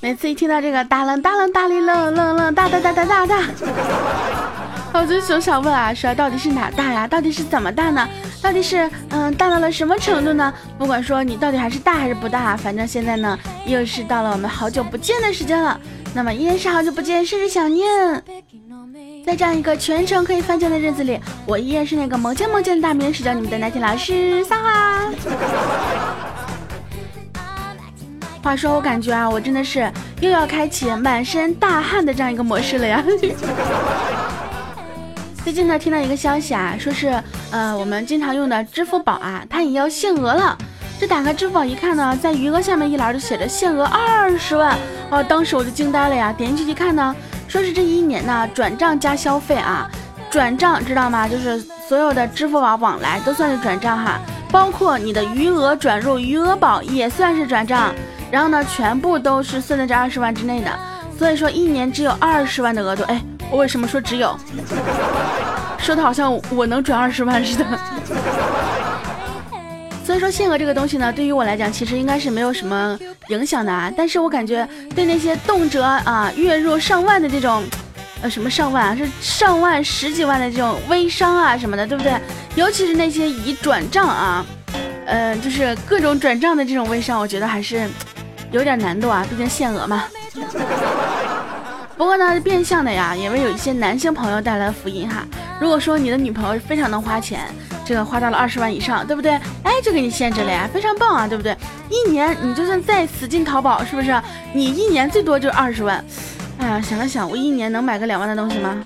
每次一听到这个大冷大冷大里冷冷冷大大大大大大，我就总想问啊，说到底是哪大呀？到底是怎么大呢？到底是嗯大到了什么程度呢？不管说你到底还是大还是不大，反正现在呢又是到了我们好久不见的时间了。那么依然是好久不见，甚是想念。在这样一个全程可以翻墙的日子里，我依然是那个萌见萌见的大名，是叫你们的奶铁老师撒花。话说，我感觉啊，我真的是又要开启满身大汗的这样一个模式了呀。最近呢，听到一个消息啊，说是呃，我们经常用的支付宝啊，它也要限额了。这打开支付宝一看呢，在余额下面一栏就写着限额二十万哦，当时我就惊呆了呀。点进去一看呢，说是这一年呢转账加消费啊，转账知道吗？就是所有的支付宝往来都算是转账哈，包括你的余额转入余额宝也算是转账。然后呢，全部都是算在这二十万之内的，所以说一年只有二十万的额度。哎，我为什么说只有？说的好像我能转二十万似的。所以说限额这个东西呢，对于我来讲，其实应该是没有什么影响的啊。但是我感觉对那些动辄啊月入上万的这种，呃什么上万啊，是上万十几万的这种微商啊什么的，对不对？尤其是那些以转账啊，呃就是各种转账的这种微商，我觉得还是。有点难度啊，毕竟限额嘛。不过呢，变相的呀，也为有一些男性朋友带来了福音哈。如果说你的女朋友非常能花钱，这个花到了二十万以上，对不对？哎，就给你限制了呀，非常棒啊，对不对？一年你就算再死进淘宝，是不是？你一年最多就二十万。哎呀，想了想，我一年能买个两万的东西吗？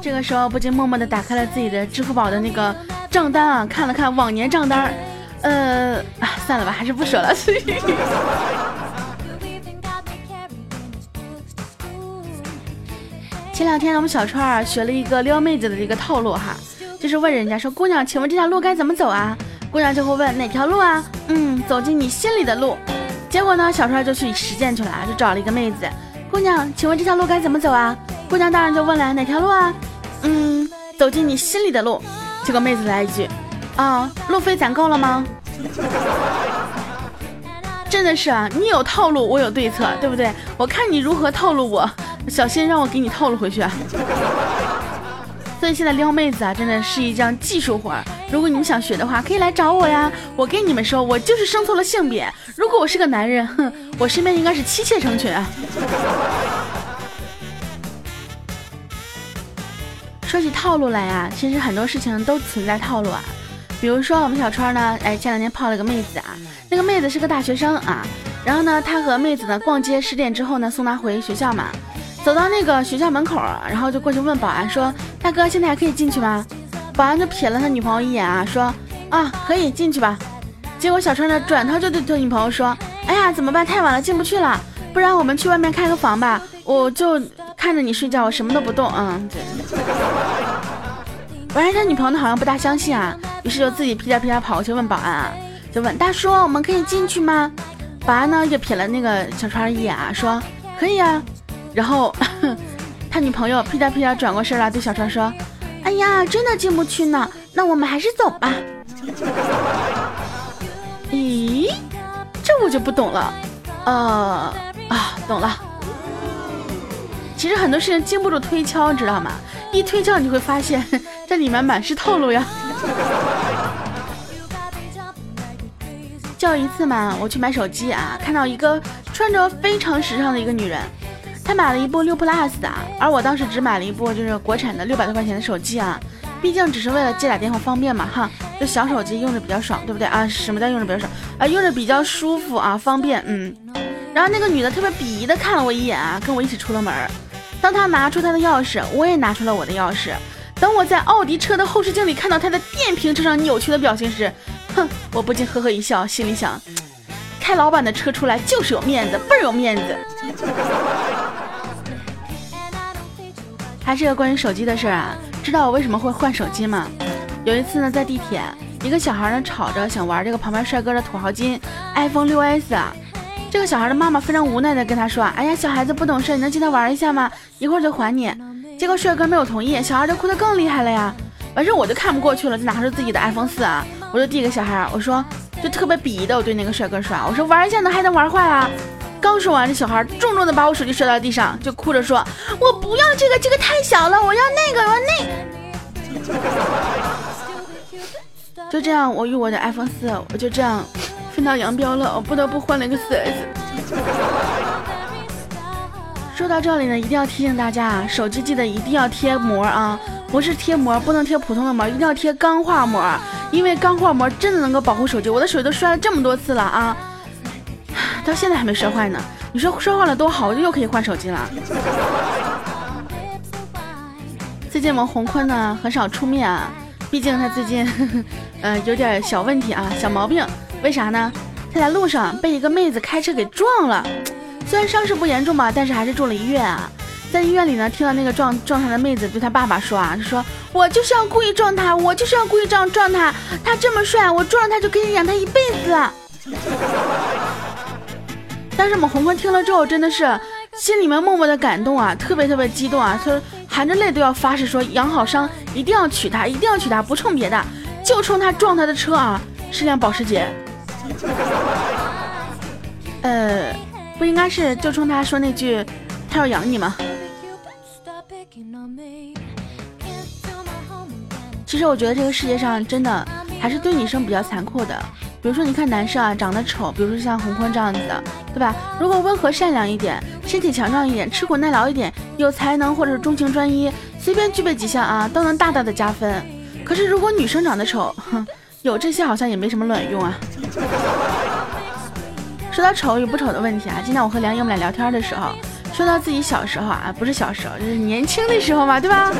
这个时候不禁默默的打开了自己的支付宝的那个账单啊，看了看往年账单。呃，算了吧，还是不说了。前两天我们小川儿学了一个撩妹子的一个套路哈，就是问人家说：“姑娘，请问这条路该怎么走啊？”姑娘就会问：“哪条路啊？”嗯，走进你心里的路。结果呢，小川就去实践去了，就找了一个妹子：“姑娘，请问这条路该怎么走啊？”姑娘当然就问了：“哪条路啊？”嗯，走进你心里的路。结果妹子来一句。啊，路费攒够了吗？真的是啊，你有套路，我有对策，对不对？我看你如何套路我，小心让我给你套路回去。所以现在撩妹子啊，真的是一项技术活。如果你们想学的话，可以来找我呀。我跟你们说，我就是生错了性别。如果我是个男人，哼，我身边应该是妻妾成群啊。说起套路来啊，其实很多事情都存在套路啊。比如说我们小川呢，哎，前两天泡了个妹子啊，那个妹子是个大学生啊，然后呢，他和妹子呢逛街，十点之后呢送她回学校嘛，走到那个学校门口，然后就过去问保安说：“大哥，现在还可以进去吗？”保安就瞥了他女朋友一眼啊，说：“啊，可以进去吧。”结果小川呢转头就对他女朋友说：“哎呀，怎么办？太晚了，进不去了，不然我们去外面开个房吧，我就看着你睡觉，我什么都不动。”嗯，对。完事他女朋友好像不大相信啊。于是就自己屁颠屁颠跑过去问保安啊，就问大叔，我们可以进去吗？保安呢就瞥了那个小川一眼啊，说可以啊。然后他女朋友屁颠屁颠转过身来对小川说：“哎呀，真的进不去呢，那我们还是走吧。”咦，这我就不懂了。呃啊，懂了。其实很多事情经不住推敲，知道吗？一推敲你就会发现这里面满是套路呀。就一次嘛，我去买手机啊，看到一个穿着非常时尚的一个女人，他买了一部六 plus 的，而我当时只买了一部就是国产的六百多块钱的手机啊，毕竟只是为了接打电话方便嘛哈，这小手机用着比较爽，对不对啊？什么叫用着比较爽啊？用着比较舒服啊，方便，嗯。然后那个女的特别鄙夷的看了我一眼啊，跟我一起出了门。当她拿出她的钥匙，我也拿出了我的钥匙。等我在奥迪车的后视镜里看到他的电瓶车上扭曲的表情时，哼，我不禁呵呵一笑，心里想：开老板的车出来就是有面子，倍儿有面子。还是个关于手机的事儿啊，知道我为什么会换手机吗？有一次呢，在地铁一个小孩呢吵着想玩这个旁边帅哥的土豪金 iPhone 六 S。这个小孩的妈妈非常无奈的跟他说：“哎呀，小孩子不懂事，你能借他玩一下吗？一会儿就还你。”结果帅哥没有同意，小孩就哭得更厉害了呀。完事我就看不过去了，就拿出自己的 iPhone 四啊，我就递给小孩，我说就特别鄙夷的我对那个帅哥说：“我说玩一下能还能玩坏啊？”刚说完，这小孩重重的把我手机摔到地上，就哭着说：“我不要这个，这个太小了，我要那个，我要那。”就这样，我与我的 iPhone 四，我就这样。分道扬镳了，我不得不换了一个四 S。说到这里呢，一定要提醒大家啊，手机记得一定要贴膜啊，不是贴膜，不能贴普通的膜，一定要贴钢化膜，因为钢化膜真的能够保护手机。我的手机都摔了这么多次了啊，到现在还没摔坏呢。你说摔坏了多好，我就又可以换手机了。最近我们洪坤呢很少出面啊，毕竟他最近 呃有点小问题啊，小毛病。为啥呢？他在路上被一个妹子开车给撞了，虽然伤势不严重吧，但是还是住了医院啊。在医院里呢，听到那个撞撞他的妹子对他爸爸说啊，就说我就是要故意撞他，我就是要故意这样撞他，他这么帅，我撞了他就可以养他一辈子。但是我们红坤听了之后，真的是心里面默默的感动啊，特别特别激动啊，他含着泪都要发誓说养好伤一定要娶她，一定要娶她，不冲别的，就冲他撞他的车啊，是辆保时捷。呃，不应该是就冲他说那句他要养你吗？其实我觉得这个世界上真的还是对女生比较残酷的。比如说，你看男生啊，长得丑，比如说像洪坤这样子的，对吧？如果温和善良一点，身体强壮一点，吃苦耐劳一点，有才能或者是钟情专一，随便具备几项啊，都能大大的加分。可是如果女生长得丑，哼。有这些好像也没什么卵用啊。说到丑与不丑的问题啊，今天我和梁颖我们俩聊天的时候，说到自己小时候啊，不是小时候，就是年轻的时候嘛，对吧？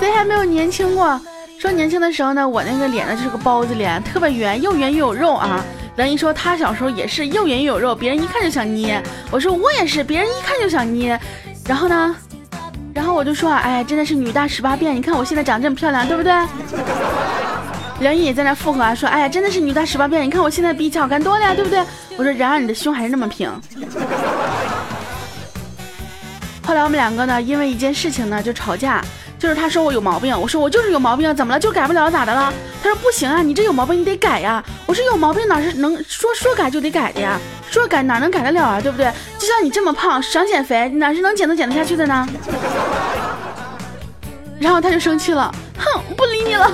谁还没有年轻过？说年轻的时候呢，我那个脸呢就是个包子脸，特别圆，又圆又有肉啊。梁颖说她小时候也是又圆又有肉，别人一看就想捏。我说我也是，别人一看就想捏。然后呢，然后我就说，哎，真的是女大十八变，你看我现在长这么漂亮，对不对？梁毅也在那附和啊，说：“哎呀，真的是女大十八变，你看我现在比以前好看多了呀，对不对？”我说：“然而你的胸还是那么平。”后来我们两个呢，因为一件事情呢就吵架，就是他说我有毛病，我说我就是有毛病，怎么了？就改不了咋的了？他说不行啊，你这有毛病你得改呀。我说有毛病哪是能说说改就得改的呀？说改哪能改得了啊？对不对？就像你这么胖，想减肥哪是能减都减得下去的呢？然后他就生气了，哼，不理你了。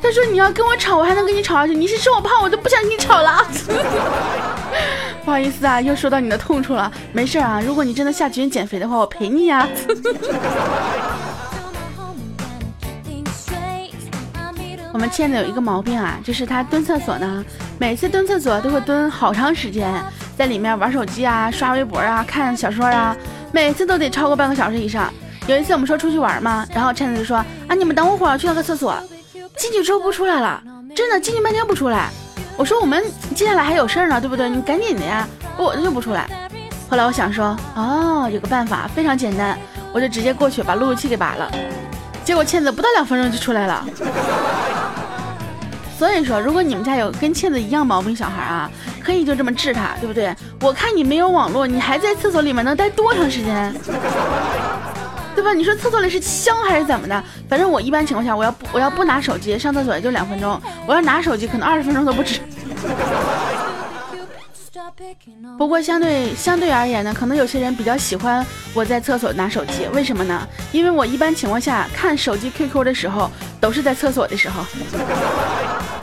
他说：“你要跟我吵，我还能跟你吵下去。你是说我胖，我就不想跟你吵了。不好意思啊，又说到你的痛处了。没事啊，如果你真的下决心减肥的话，我陪你呀。我们倩子有一个毛病啊，就是她蹲厕所呢，每次蹲厕所都会蹲好长时间，在里面玩手机啊、刷微博啊、看小说啊，每次都得超过半个小时以上。”有一次我们说出去玩嘛，然后倩子就说啊，你们等我会儿，去了个厕所。进去之后不出来了，真的进去半天不出来。我说我们接下来还有事儿呢，对不对？你赶紧的呀，我就不出来。后来我想说，哦，有个办法，非常简单，我就直接过去把路由器给拔了。结果倩子不到两分钟就出来了。所以说，如果你们家有跟倩子一样毛病小孩啊，可以就这么治他，对不对？我看你没有网络，你还在厕所里面能待多长时间？对吧？你说厕所里是香还是怎么的？反正我一般情况下，我要不我要不拿手机上厕所也就两分钟，我要拿手机可能二十分钟都不止。不过相对相对而言呢，可能有些人比较喜欢我在厕所拿手机，为什么呢？因为我一般情况下看手机 QQ 的时候都是在厕所的时候。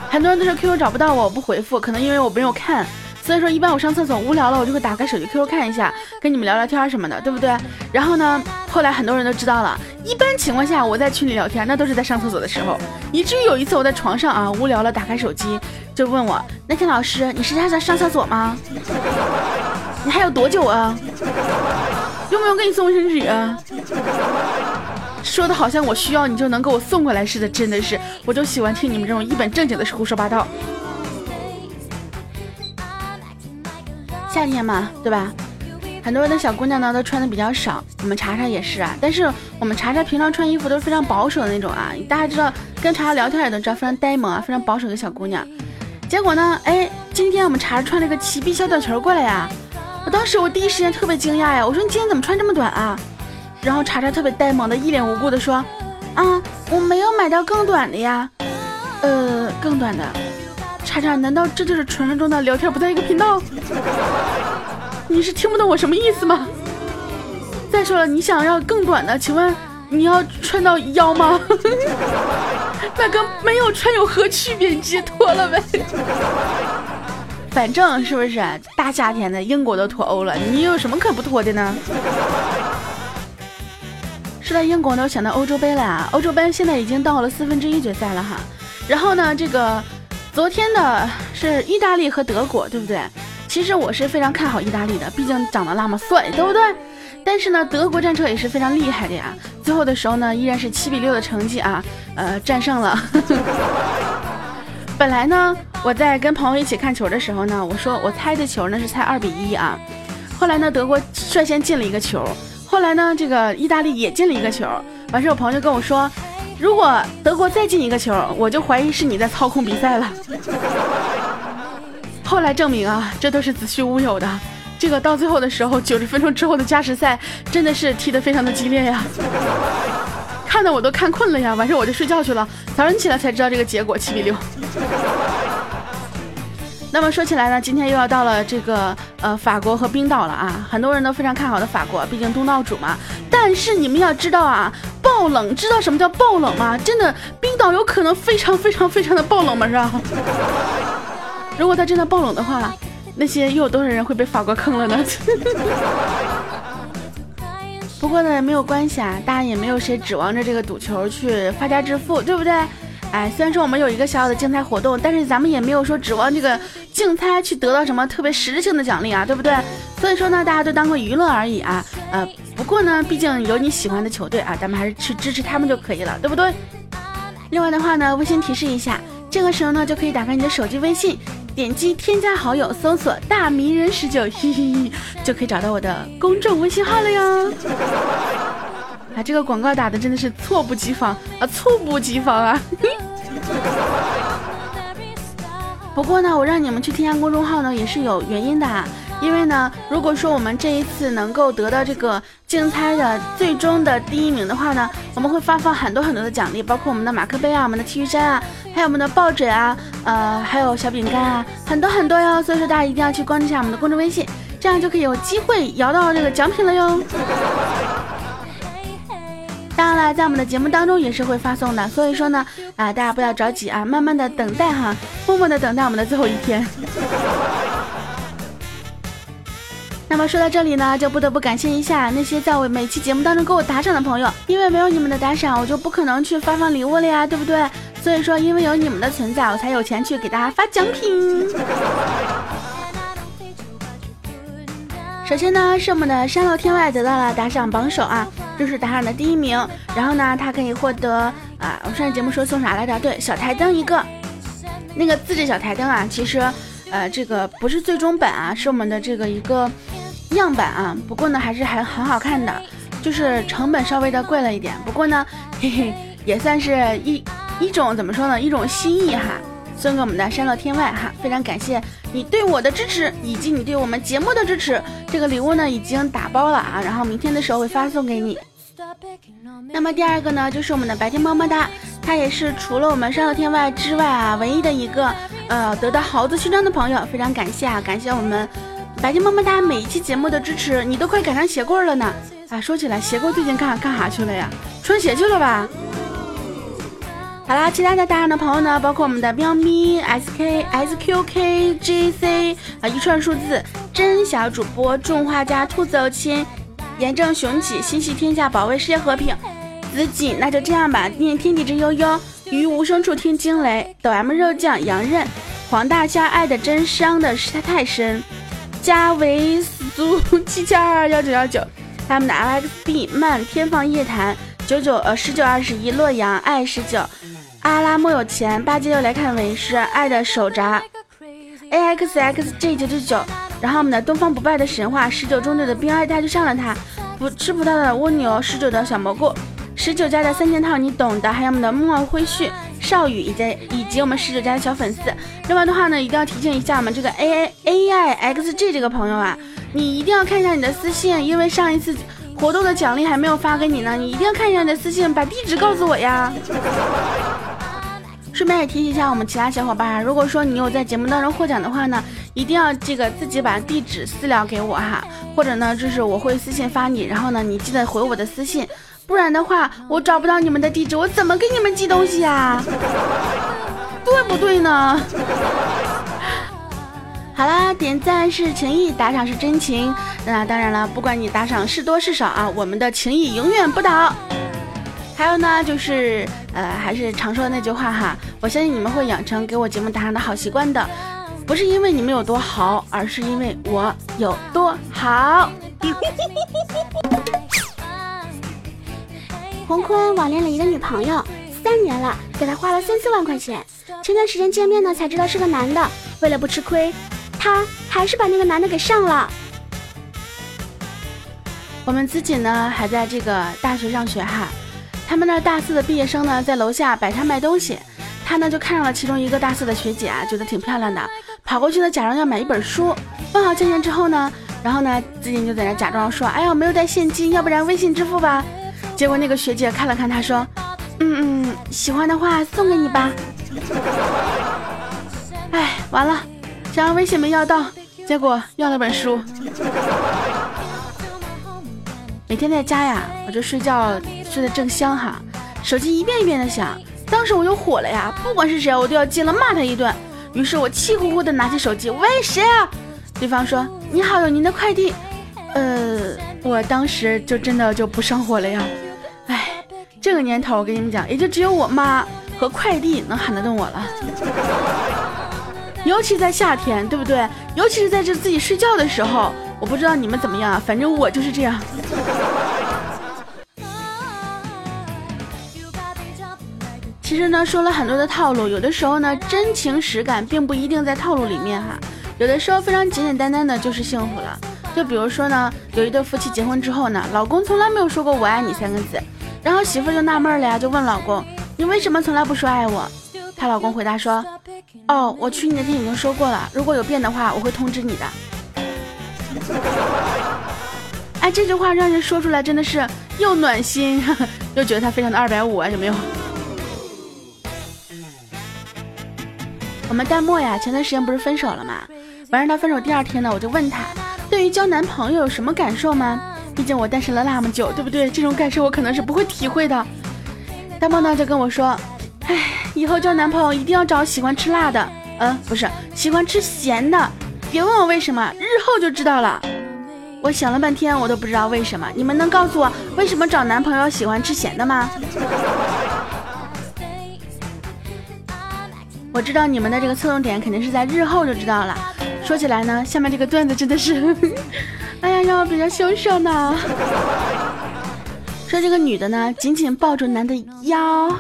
很多人都说 QQ 找不到我，我不回复，可能因为我没有看。所以说，一般我上厕所无聊了，我就会打开手机 QQ 看一下，跟你们聊聊天什么的，对不对？然后呢，后来很多人都知道了。一般情况下，我在群里聊天，那都是在上厕所的时候。以至于有一次我在床上啊，无聊了，打开手机就问我：“那天老师，你是在在上厕所吗？你还有多久啊？用不用给你送卫生纸啊？”说的好像我需要你就能给我送过来似的，真的是，我就喜欢听你们这种一本正经的胡说八道。夏天嘛，对吧？很多人的小姑娘呢都穿的比较少，我们查查也是啊。但是我们查查平常穿衣服都是非常保守的那种啊，大家知道跟查查聊天也都知道，非常呆萌啊，非常保守的小姑娘。结果呢，哎，今天我们查查穿了个齐臂小短裙过来呀，我当时我第一时间特别惊讶呀，我说你今天怎么穿这么短啊？然后查查特别呆萌的一脸无辜的说，啊，我没有买到更短的呀，呃，更短的。查查，难道这就是传说中的聊天不在一个频道？你是听不懂我什么意思吗？再说了，你想要更短的，请问你要穿到腰吗？那跟没有穿有何区别？你直接脱了呗。反正是不是大夏天的，英国都脱欧了，你有什么可不脱的呢？说到英国呢，我想到欧洲杯了啊！欧洲杯现在已经到了四分之一决赛了哈。然后呢，这个。昨天的是意大利和德国，对不对？其实我是非常看好意大利的，毕竟长得那么帅，对不对？但是呢，德国战车也是非常厉害的呀。最后的时候呢，依然是七比六的成绩啊，呃，战胜了。本来呢，我在跟朋友一起看球的时候呢，我说我猜的球呢是猜二比一啊。后来呢，德国率先进了一个球，后来呢，这个意大利也进了一个球。完事，我朋友就跟我说。如果德国再进一个球，我就怀疑是你在操控比赛了。后来证明啊，这都是子虚乌有的。这个到最后的时候，九十分钟之后的加时赛真的是踢得非常的激烈呀，看得我都看困了呀。晚上我就睡觉去了，早上起来才知道这个结果七比六。那么说起来呢，今天又要到了这个呃法国和冰岛了啊，很多人都非常看好的法国，毕竟东道主嘛。但是你们要知道啊，爆冷，知道什么叫爆冷吗？真的，冰岛有可能非常非常非常的爆冷吗？是吧？如果他真的爆冷的话，那些又有多少人会被法国坑了呢？不过呢，没有关系啊，大家也没有谁指望着这个赌球去发家致富，对不对？哎，虽然说我们有一个小小的竞猜活动，但是咱们也没有说指望这个竞猜去得到什么特别实质性的奖励啊，对不对？所以说呢，大家都当个娱乐而已啊。呃，不过呢，毕竟有你喜欢的球队啊，咱们还是去支持他们就可以了，对不对？另外的话呢，温馨提示一下，这个时候呢，就可以打开你的手机微信，点击添加好友，搜索大迷人十九，嘿嘿，就可以找到我的公众微信号了哟。啊，这个广告打的真的是猝不及防啊，猝不及防啊！不过呢，我让你们去添加公众号呢，也是有原因的，因为呢，如果说我们这一次能够得到这个竞猜的最终的第一名的话呢，我们会发放很多很多的奖励，包括我们的马克杯啊、我们的 T 恤衫啊，还有我们的抱枕啊，呃，还有小饼干啊，很多很多哟。所以说大家一定要去关注一下我们的公众微信，这样就可以有机会摇到这个奖品了哟。当然了，在我们的节目当中也是会发送的，所以说呢，啊，大家不要着急啊，慢慢的等待哈，默默的等待我们的最后一天。那么说到这里呢，就不得不感谢一下那些在我每期节目当中给我打赏的朋友，因为没有你们的打赏，我就不可能去发放礼物了呀，对不对？所以说，因为有你们的存在，我才有钱去给大家发奖品。首先呢，是我们的山楼天外得到了打赏榜首啊。这是打赏的第一名，然后呢，他可以获得啊，我上期节目说送啥来着？对，小台灯一个，那个自制小台灯啊，其实，呃，这个不是最终版啊，是我们的这个一个样板啊，不过呢，还是还很好看的，就是成本稍微的贵了一点，不过呢，嘿嘿，也算是一一种怎么说呢，一种心意哈，送给我们的山乐天外哈，非常感谢你对我的支持以及你对我们节目的支持。这个礼物呢已经打包了啊，然后明天的时候会发送给你。那么第二个呢，就是我们的白天么么哒，他也是除了我们山乐天外之外啊，唯一的一个呃得到豪子勋章的朋友，非常感谢啊，感谢我们感谢么么哒每一期节目的支持，你都快赶上鞋柜了呢。啊，说起来鞋柜最近干干啥去了呀？穿鞋去了吧？好啦，其他的打赏的朋友呢，包括我们的喵咪 S K S Q K J C 啊，一串数字，真小主播，种花家，兔子亲，严正雄起，心系天下，保卫世界和平，子锦，那就这样吧，念天地之悠悠，于无声处听惊雷，抖 M 肉酱，杨任，黄大虾，爱的真伤的是他太深，加维斯族七七二二幺九幺九，他们的 L X B 慢天放夜谭九九呃十九二十一洛阳爱十九。阿拉莫有钱，八戒又来看为师，爱的手札，A X X G 九九九，然后我们的东方不败的神话十九中队的兵二代就上了它，不吃葡萄的蜗牛，十九的小蘑菇，十九家的三件套你懂的，还有我们的木偶灰絮、少宇以及以及我们十九家的小粉丝。另外的话呢，一定要提醒一下我们这个 A A I X G 这个朋友啊，你一定要看一下你的私信，因为上一次活动的奖励还没有发给你呢，你一定要看一下你的私信，把地址告诉我呀。顺便也提醒一下我们其他小伙伴啊，如果说你有在节目当中获奖的话呢，一定要这个自己把地址私聊给我哈，或者呢就是我会私信发你，然后呢你记得回我的私信，不然的话我找不到你们的地址，我怎么给你们寄东西呀？对不对呢？好啦，点赞是情谊，打赏是真情，那当然了，不管你打赏是多是少啊，我们的情谊永远不倒。还有呢，就是呃，还是常说的那句话哈，我相信你们会养成给我节目打赏的好习惯的，不是因为你们有多好，而是因为我有多好。洪坤网恋了一个女朋友三年了，给他花了三四万块钱，前段时间见面呢才知道是个男的，为了不吃亏，他还是把那个男的给上了。我们自己呢还在这个大学上学哈。他们那大四的毕业生呢，在楼下摆摊卖东西，他呢就看上了其中一个大四的学姐啊，觉得挺漂亮的，跑过去呢，假装要买一本书，问好价钱之后呢，然后呢，自己就在那假装说，哎呀，没有带现金，要不然微信支付吧。结果那个学姐看了看他，说，嗯嗯，喜欢的话送给你吧。哎，完了，想要微信没要到，结果要了本书。每天在家呀，我就睡觉睡得正香哈，手机一遍一遍的响，当时我就火了呀，不管是谁，我都要进了骂他一顿。于是我气呼呼的拿起手机，喂，谁啊？对方说你好，有您的快递。呃，我当时就真的就不上火了呀。哎，这个年头我跟你们讲，也就只有我妈和快递能喊得动我了。尤其在夏天，对不对？尤其是在这自己睡觉的时候。我不知道你们怎么样，反正我就是这样。其实呢，说了很多的套路，有的时候呢，真情实感并不一定在套路里面哈。有的时候非常简简单单的就是幸福了。就比如说呢，有一对夫妻结婚之后呢，老公从来没有说过我爱你三个字，然后媳妇就纳闷了呀，就问老公，你为什么从来不说爱我？她老公回答说，哦，我去你那天已经说过了，如果有变的话，我会通知你的。哎，这句话让人说出来真的是又暖心，又觉得他非常的二百五啊，有没有？我们淡漠呀，前段时间不是分手了吗？完事他分手第二天呢，我就问他，对于交男朋友有什么感受吗？毕竟我单身了那么久，对不对？这种感受我可能是不会体会的。淡漠呢就跟我说，哎，以后交男朋友一定要找喜欢吃辣的，嗯，不是喜欢吃咸的。别问我为什么，日后就知道了。我想了半天，我都不知道为什么。你们能告诉我为什么找男朋友喜欢吃咸的吗？我知道你们的这个侧重点肯定是在日后就知道了。说起来呢，下面这个段子真的是，哎呀，让我比较羞涩呢。说这个女的呢，紧紧抱住男的腰，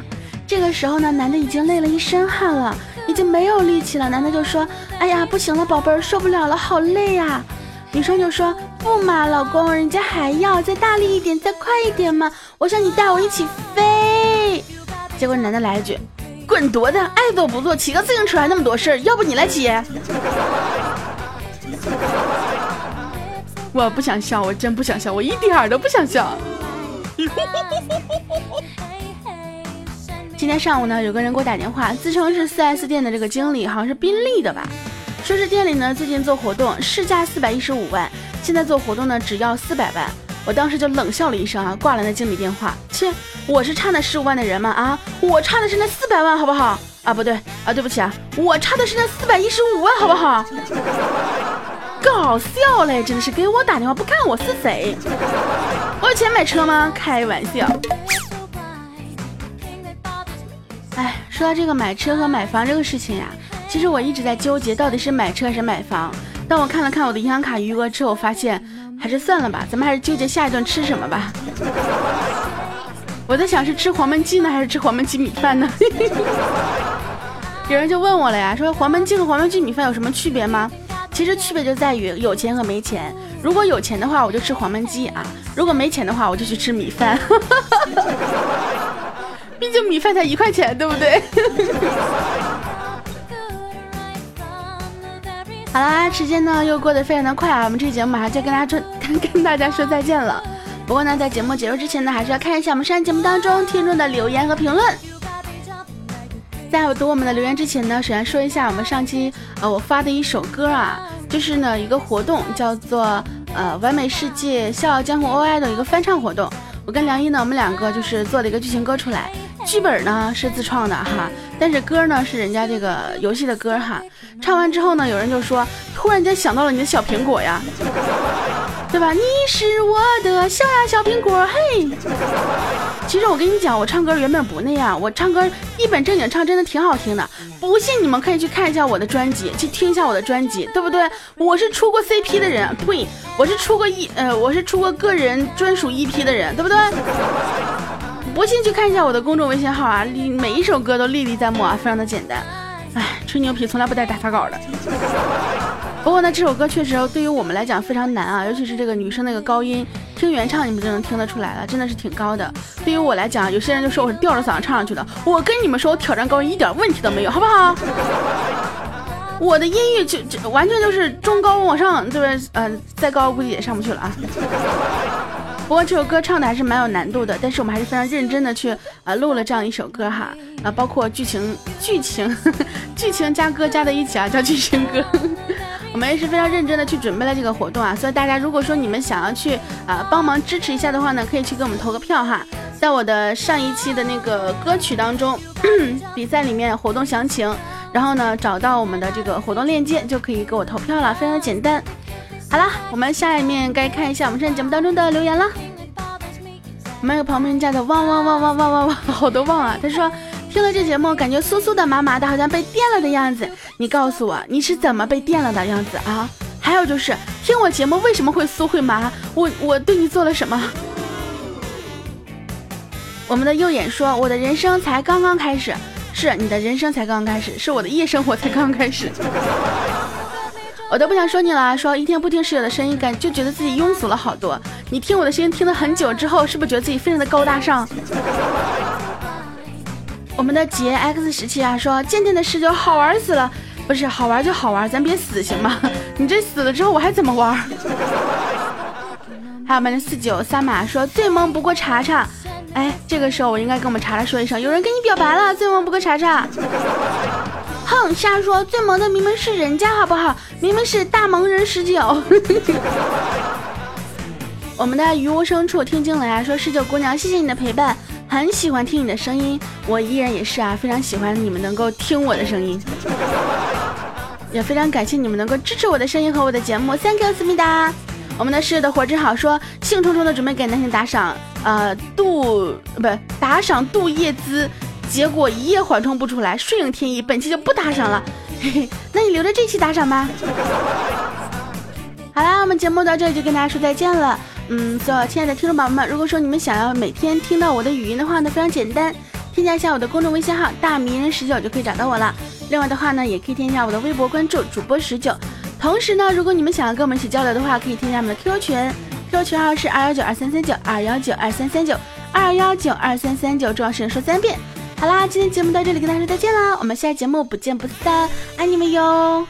这个时候呢，男的已经累了一身汗了。已经没有力气了，男的就说：“哎呀，不行了，宝贝儿，受不了了，好累呀。”女生就说：“不嘛，老公，人家还要再大力一点，再快一点嘛，我想你带我一起飞。”结果男的来一句：“滚犊子，爱做不做，骑个自行车还那么多事儿，要不你来骑？” 我不想笑，我真不想笑，我一点儿都不想笑。今天上午呢，有个人给我打电话，自称是 4S 店的这个经理，好像是宾利的吧。说是店里呢最近做活动，市价四百一十五万，现在做活动呢只要四百万。我当时就冷笑了一声啊，挂了那经理电话。切，我是差那十五万的人吗？啊，我差的是那四百万，好不好？啊，不对啊，对不起啊，我差的是那四百一十五万，好不好？搞笑嘞，真的是给我打电话不看我是谁？我有钱买车吗？开玩笑。哎，说到这个买车和买房这个事情呀，其实我一直在纠结到底是买车还是买房。当我看了看我的银行卡余额之后，发现还是算了吧，咱们还是纠结下一顿吃什么吧。我在想是吃黄焖鸡呢，还是吃黄焖鸡米饭呢？有人就问我了呀，说黄焖鸡和黄焖鸡米饭有什么区别吗？其实区别就在于有钱和没钱。如果有钱的话，我就吃黄焖鸡啊；如果没钱的话，我就去吃米饭。毕竟米饭才一块钱，对不对？好啦，时间呢又过得非常的快啊，我们这期节目马上就跟大家说跟 跟大家说再见了。不过呢，在节目结束之前呢，还是要看一下我们上期节目当中听众的留言和评论。在我读我们的留言之前呢，首先说一下我们上期呃我发的一首歌啊，就是呢一个活动叫做呃完美世界笑傲江湖 OI 的一个翻唱活动。我跟梁一呢，我们两个就是做了一个剧情歌出来，剧本呢是自创的哈，但是歌呢是人家这个游戏的歌哈。唱完之后呢，有人就说突然间想到了你的小苹果呀。对吧？你是我的小呀小苹果，嘿。其实我跟你讲，我唱歌原本不那样，我唱歌一本正经唱，真的挺好听的。不信你们可以去看一下我的专辑，去听一下我的专辑，对不对？我是出过 CP 的人，呸，我是出过一呃，我是出过个人专属 EP 的人，对不对？不信去看一下我的公众微信号啊，每一首歌都历历在目啊，非常的简单。哎，吹牛皮从来不带打草稿的。不过呢，这首歌确实对于我们来讲非常难啊，尤其是这个女生那个高音，听原唱你们就能听得出来了，真的是挺高的。对于我来讲，有些人就说我是吊着嗓子唱上去的，我跟你们说，我挑战高音一点问题都没有，好不好？我的音域就就完全就是中高往上，对不对？嗯，再高估计也上不去了啊。不过这首歌唱的还是蛮有难度的，但是我们还是非常认真的去啊录了这样一首歌哈啊，包括剧情剧情 剧情加歌加在一起啊，叫剧情歌。我们也是非常认真的去准备了这个活动啊，所以大家如果说你们想要去啊帮忙支持一下的话呢，可以去给我们投个票哈，在我的上一期的那个歌曲当中，比赛里面活动详情，然后呢找到我们的这个活动链接就可以给我投票了，非常的简单。好了，我们下一面该看一下我们这节目当中的留言了。我们有朋友们家的旺旺旺旺旺旺旺，好多旺啊！他说听了这节目，感觉酥酥的麻麻的，好像被电了的样子。你告诉我，你是怎么被电了的样子啊？还有就是听我节目为什么会酥会麻？我我对你做了什么？我们的右眼说，我的人生才刚刚开始。是你的人生才刚刚开始，是我的夜生活才刚刚开始。我都不想说你了，说一天不听室友的声音，感就觉得自己庸俗了好多。你听我的声音听了很久之后，是不是觉得自己非常的高大上？我们的杰 X 十七啊说，渐渐的十九好玩死了，不是好玩就好玩，咱别死行吗？你这死了之后我还怎么玩？还有我们的四九三马说，最萌不过查查。哎，这个时候我应该跟我们查查说一声，有人跟你表白了，最萌不过查查。哼，瞎说！最萌的明明是人家，好不好？明明是大萌人十九。我们的于无声处听惊雷啊，说十九姑娘，谢谢你的陪伴，很喜欢听你的声音，我依然也是啊，非常喜欢你们能够听我的声音，也非常感谢你们能够支持我的声音和我的节目，Thank you，思密达。我们的室友的活真好，说兴冲冲的准备给男性打赏，呃，杜不打赏杜叶姿。结果一夜缓冲不出来，顺应天意，本期就不打赏了。嘿嘿，那你留着这期打赏吧。好啦，我们节目到这里就跟大家说再见了。嗯，所有亲爱的听众宝宝们，如果说你们想要每天听到我的语音的话呢，非常简单，添加一下我的公众微信号“大迷人十九”就可以找到我了。另外的话呢，也可以添加我的微博关注主播十九。同时呢，如果你们想要跟我们一起交流的话，可以添加我们的 QQ 群，QQ 群号是二幺九二三三九二幺九二三三九二幺九二三三九，重要事情说三遍。好啦，今天节目到这里，跟大家说再见啦！我们下期节目不见不散，爱你们哟。